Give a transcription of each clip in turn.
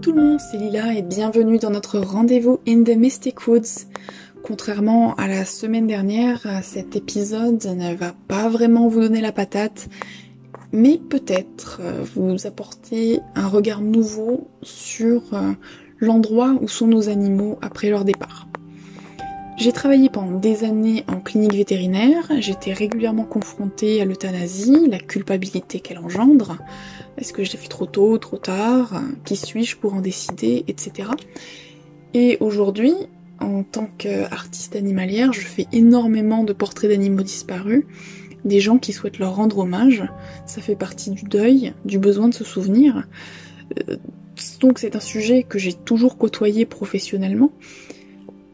tout le monde, c'est Lila et bienvenue dans notre rendez-vous in the Mystic Woods. Contrairement à la semaine dernière, cet épisode ne va pas vraiment vous donner la patate, mais peut-être euh, vous apporter un regard nouveau sur euh, l'endroit où sont nos animaux après leur départ. J'ai travaillé pendant des années en clinique vétérinaire, j'étais régulièrement confrontée à l'euthanasie, la culpabilité qu'elle engendre, est-ce que je l'ai fait trop tôt, trop tard, qui suis-je pour en décider, etc. Et aujourd'hui, en tant qu'artiste animalière, je fais énormément de portraits d'animaux disparus, des gens qui souhaitent leur rendre hommage, ça fait partie du deuil, du besoin de se souvenir. Euh, donc c'est un sujet que j'ai toujours côtoyé professionnellement,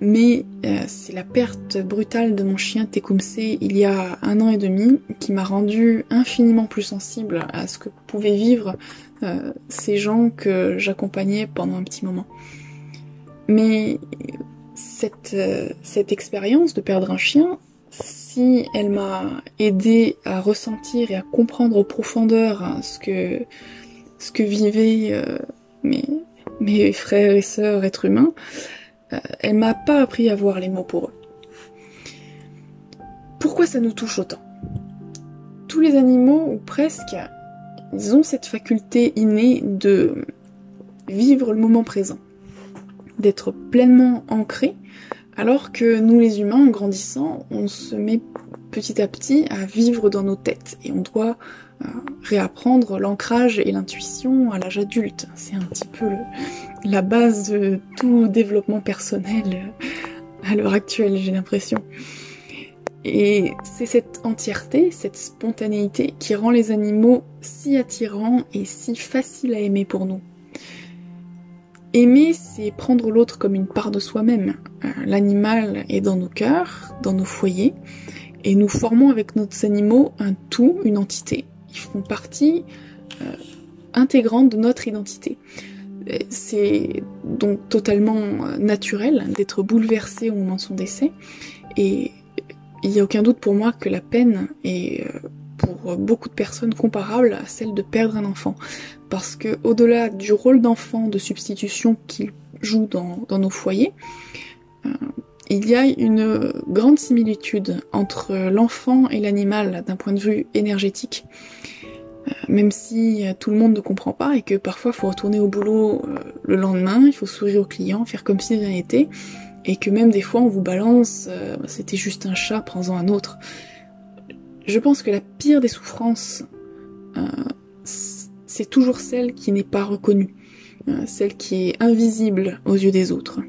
mais euh, c'est la perte brutale de mon chien Tecumseh il y a un an et demi qui m'a rendu infiniment plus sensible à ce que pouvaient vivre euh, ces gens que j'accompagnais pendant un petit moment. Mais cette, euh, cette expérience de perdre un chien, si elle m'a aidé à ressentir et à comprendre aux profondeurs hein, ce que ce que vivaient mes, mes frères et sœurs êtres humains, elle m'a pas appris à voir les mots pour eux. Pourquoi ça nous touche autant? Tous les animaux, ou presque, ils ont cette faculté innée de vivre le moment présent, d'être pleinement ancrés, alors que nous les humains, en grandissant, on se met petit à petit à vivre dans nos têtes et on doit euh, réapprendre l'ancrage et l'intuition à l'âge adulte. C'est un petit peu la base de tout développement personnel euh, à l'heure actuelle, j'ai l'impression. Et c'est cette entièreté, cette spontanéité qui rend les animaux si attirants et si faciles à aimer pour nous. Aimer, c'est prendre l'autre comme une part de soi-même. Euh, l'animal est dans nos cœurs, dans nos foyers, et nous formons avec nos animaux un tout, une entité font partie euh, intégrante de notre identité. C'est donc totalement euh, naturel d'être bouleversé au moment de son décès et il n'y a aucun doute pour moi que la peine est euh, pour beaucoup de personnes comparable à celle de perdre un enfant. Parce que au-delà du rôle d'enfant de substitution qu'il joue dans, nos foyers, il y a une grande similitude entre l'enfant et l'animal d'un point de vue énergétique. Euh, même si euh, tout le monde ne comprend pas et que parfois il faut retourner au boulot euh, le lendemain, il faut sourire aux clients, faire comme si rien n'était, et que même des fois on vous balance, c'était juste un chat, prends-en un autre. Je pense que la pire des souffrances, c'est toujours celle qui n'est pas reconnue, celle qui est invisible aux yeux des autres.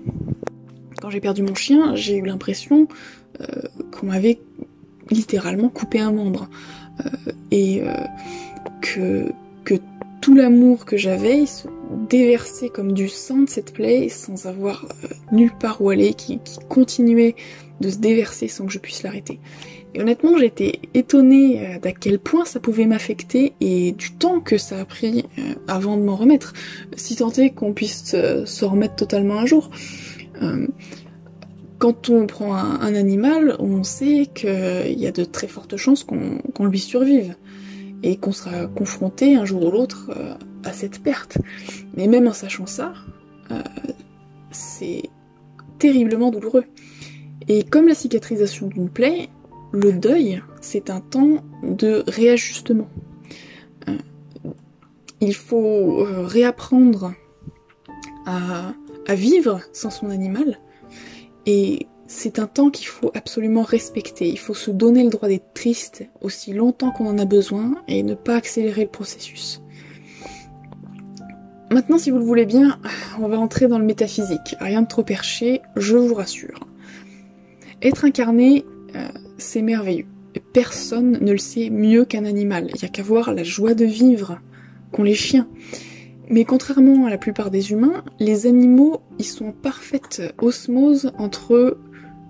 Quand j'ai perdu mon chien, j'ai eu l'impression qu'on m'avait littéralement coupé un membre. et que, que tout l'amour que j'avais se déversait comme du sang de cette plaie sans avoir euh, nulle part où aller, qui, continuait de se déverser sans que je puisse l'arrêter. Et honnêtement, j'étais étonnée euh, d'à quel point ça pouvait m'affecter et du temps que ça a pris euh, avant de m'en remettre, si tant est qu'on puisse se remettre totalement un jour. Quand on prend un, animal, on sait qu'il y a de très fortes chances qu'on lui survive et qu'on sera confronté un jour ou l'autre euh, à cette perte. Mais même en sachant ça, euh, c'est terriblement douloureux. Et comme la cicatrisation d'une plaie, le deuil, c'est un temps de réajustement. Euh, il faut réapprendre à, à vivre sans son animal, et c'est un temps qu'il faut absolument respecter. Il faut se donner le droit d'être triste aussi longtemps qu'on en a besoin et ne pas accélérer le processus. Maintenant, si vous le voulez bien, on va entrer dans le métaphysique. Rien de trop perché, je vous rassure. Être incarné, euh, c'est merveilleux. Personne ne le sait mieux qu'un animal. Il n'y a qu'à voir la joie de vivre qu'ont les chiens. Mais contrairement à la plupart des humains, les animaux, ils sont en parfaite osmose entre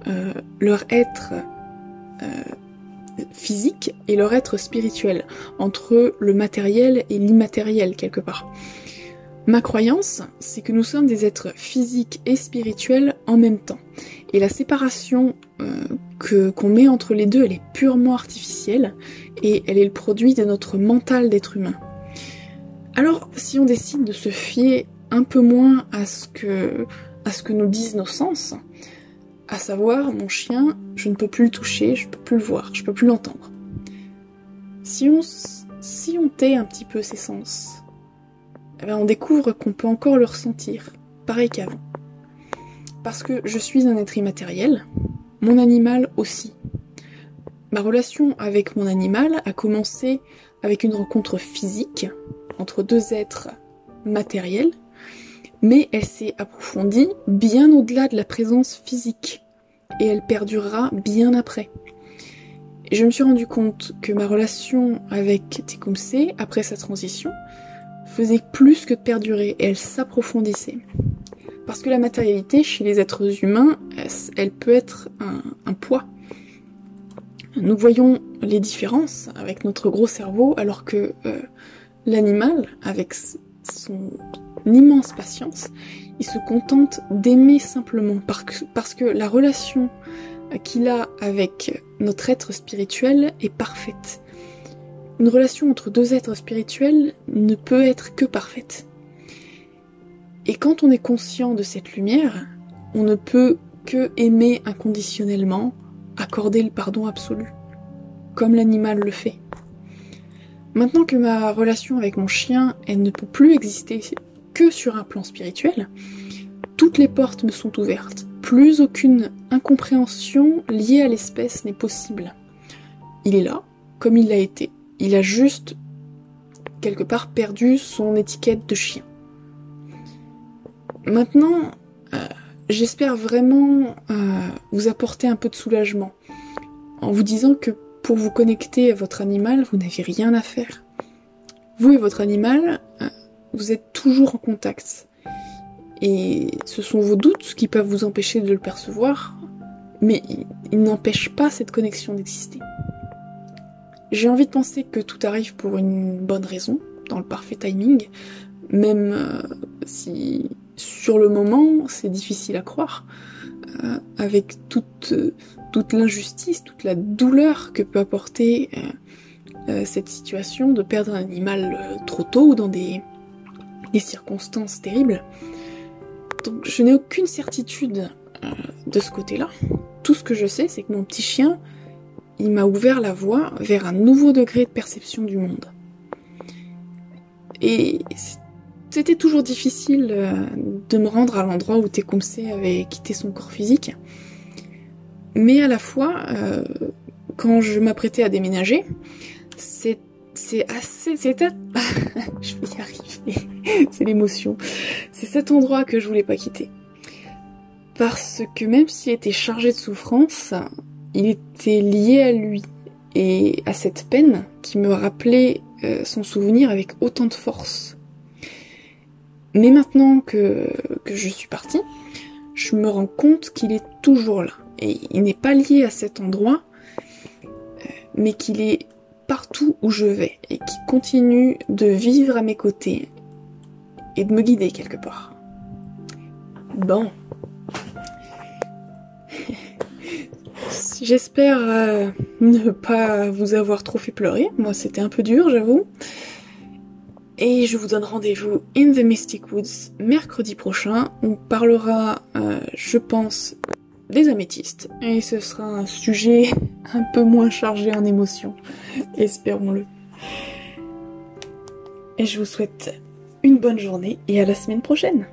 euh, leur être euh, physique et leur être spirituel, entre le matériel et l'immatériel quelque part. Ma croyance, c'est que nous sommes des êtres physiques et spirituels en même temps. Et la séparation euh, que qu'on met entre les deux, elle est purement artificielle et elle est le produit de notre mental d'être humain. Alors, si on décide de se fier un peu moins à ce que, nous disent nos sens, à savoir mon chien, je ne peux plus le toucher, je ne peux plus le voir, je ne peux plus l'entendre. Si on, si tait un petit peu ses sens, eh ben, on découvre qu'on peut encore le ressentir, pareil qu'avant. Parce que je suis un être immatériel, mon animal aussi. Ma relation avec mon animal a commencé avec une rencontre physique entre deux êtres matériels, mais elle s'est approfondie bien au-delà de la présence physique, et elle perdurera bien après. Et je me suis rendu compte que ma relation avec Tecumseh, après sa transition, faisait plus que perdurer, elle s'approfondissait. Parce que la matérialité, chez les êtres humains, elle peut être un, poids. Nous voyons les différences avec notre gros cerveau, alors que euh, l'animal, avec son immense patience, il se contente d'aimer simplement, parce que la relation qu'il a avec notre être spirituel est parfaite. Une relation entre deux êtres spirituels ne peut être que parfaite. Et quand on est conscient de cette lumière, on ne peut que aimer inconditionnellement, accorder le pardon absolu, comme l'animal le fait. Maintenant que ma relation avec mon chien, elle ne peut plus exister que sur un plan spirituel, toutes les portes me sont ouvertes. Plus aucune incompréhension liée à l'espèce n'est possible. Il est là, comme il l'a été. Il a juste, quelque part, perdu son étiquette de chien. Maintenant, euh, j'espère vraiment euh, vous apporter un peu de soulagement en vous disant que pour vous connecter à votre animal, vous n'avez rien à faire. Vous et votre animal, euh, vous êtes toujours en contact. Et ce sont vos doutes qui peuvent vous empêcher de le percevoir, mais ils n'empêchent pas cette connexion d'exister. J'ai envie de penser que tout arrive pour une bonne raison, dans le parfait timing, même si sur le moment, c'est difficile à croire, euh, avec toute, toute l'injustice, toute la douleur que peut apporter euh, euh, cette situation de perdre un animal trop tôt ou dans des, circonstances terribles. Donc je n'ai aucune certitude de ce côté-là. Tout ce que je sais, c'est que mon petit chien, il m'a ouvert la voie vers un nouveau degré de perception du monde. Et c'était toujours difficile euh, de me rendre à l'endroit où Tecumseh avait quitté son corps physique. Mais à la fois, euh, quand je m'apprêtais à déménager, c'est assez... C'est je vais y arriver, c'est l'émotion. C'est cet endroit que je voulais pas quitter. Parce que même s'il était chargé de souffrance, il était lié à lui et à cette peine qui me rappelait euh, son souvenir avec autant de force. Mais maintenant que, je suis partie, je me rends compte qu'il est toujours là. Et il n'est pas lié à cet endroit, euh, mais qu'il est partout où je vais et qui continue de vivre à mes côtés et de me guider quelque part. Bon. J'espère euh, ne pas vous avoir trop fait pleurer. Moi, c'était un peu dur, j'avoue. Et je vous donne rendez-vous in the Mystic Woods mercredi prochain. On parlera, euh, je pense, des améthystes. Et ce sera un sujet un peu moins chargé en émotions. Espérons-le. Et je vous souhaite une bonne journée et à la semaine prochaine.